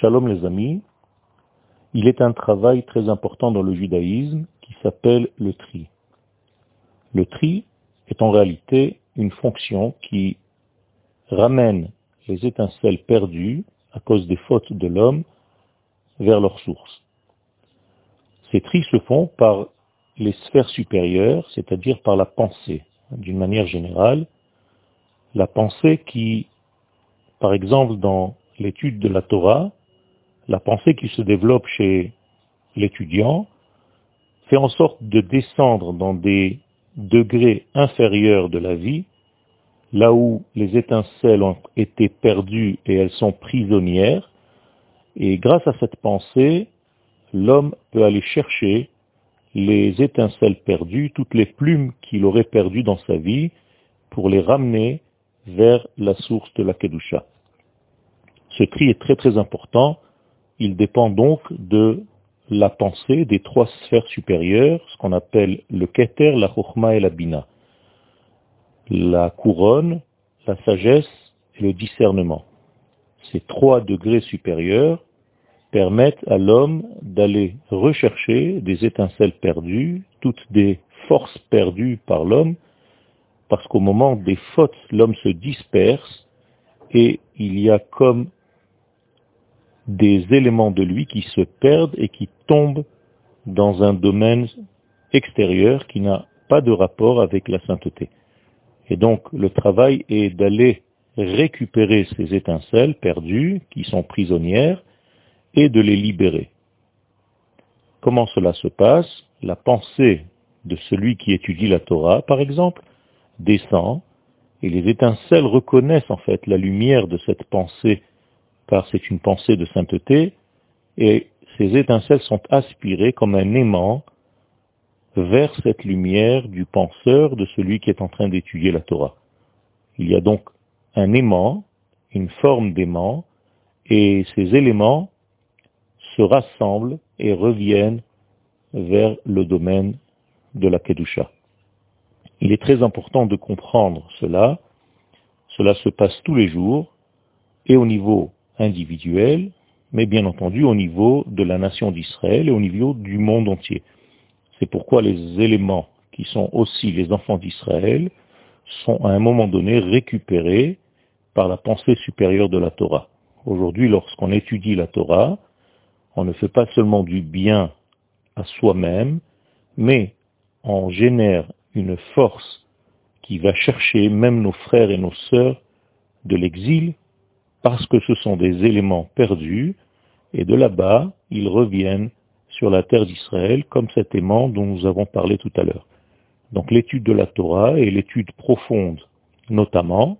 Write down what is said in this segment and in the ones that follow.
Shalom les amis, il est un travail très important dans le judaïsme qui s'appelle le tri. Le tri est en réalité une fonction qui ramène les étincelles perdues à cause des fautes de l'homme vers leur source. Ces tris se font par les sphères supérieures, c'est-à-dire par la pensée. D'une manière générale, la pensée qui, par exemple dans l'étude de la Torah, la pensée qui se développe chez l'étudiant fait en sorte de descendre dans des degrés inférieurs de la vie, là où les étincelles ont été perdues et elles sont prisonnières, et grâce à cette pensée, l'homme peut aller chercher les étincelles perdues, toutes les plumes qu'il aurait perdues dans sa vie, pour les ramener vers la source de la Kedusha. Ce tri est très très important. Il dépend donc de la pensée des trois sphères supérieures, ce qu'on appelle le Keter, la Chochma et la Bina. La couronne, la sagesse et le discernement. Ces trois degrés supérieurs permettent à l'homme d'aller rechercher des étincelles perdues, toutes des forces perdues par l'homme, parce qu'au moment des fautes, l'homme se disperse et il y a comme des éléments de lui qui se perdent et qui tombent dans un domaine extérieur qui n'a pas de rapport avec la sainteté. Et donc le travail est d'aller récupérer ces étincelles perdues qui sont prisonnières et de les libérer. Comment cela se passe? La pensée de celui qui étudie la Torah, par exemple, descend et les étincelles reconnaissent en fait la lumière de cette pensée car c'est une pensée de sainteté, et ces étincelles sont aspirées comme un aimant vers cette lumière du penseur, de celui qui est en train d'étudier la Torah. Il y a donc un aimant, une forme d'aimant, et ces éléments se rassemblent et reviennent vers le domaine de la Kedusha. Il est très important de comprendre cela. Cela se passe tous les jours, et au niveau individuel, mais bien entendu au niveau de la nation d'Israël et au niveau du monde entier. C'est pourquoi les éléments qui sont aussi les enfants d'Israël sont à un moment donné récupérés par la pensée supérieure de la Torah. Aujourd'hui, lorsqu'on étudie la Torah, on ne fait pas seulement du bien à soi-même, mais on génère une force qui va chercher même nos frères et nos sœurs de l'exil parce que ce sont des éléments perdus, et de là-bas, ils reviennent sur la terre d'Israël, comme cet aimant dont nous avons parlé tout à l'heure. Donc l'étude de la Torah et l'étude profonde, notamment,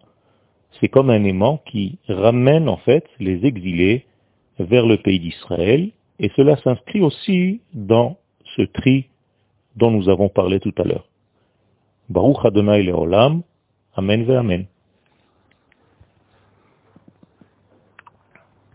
c'est comme un aimant qui ramène en fait les exilés vers le pays d'Israël, et cela s'inscrit aussi dans ce tri dont nous avons parlé tout à l'heure. Baruch Adonai Leolam, Amen ve Amen.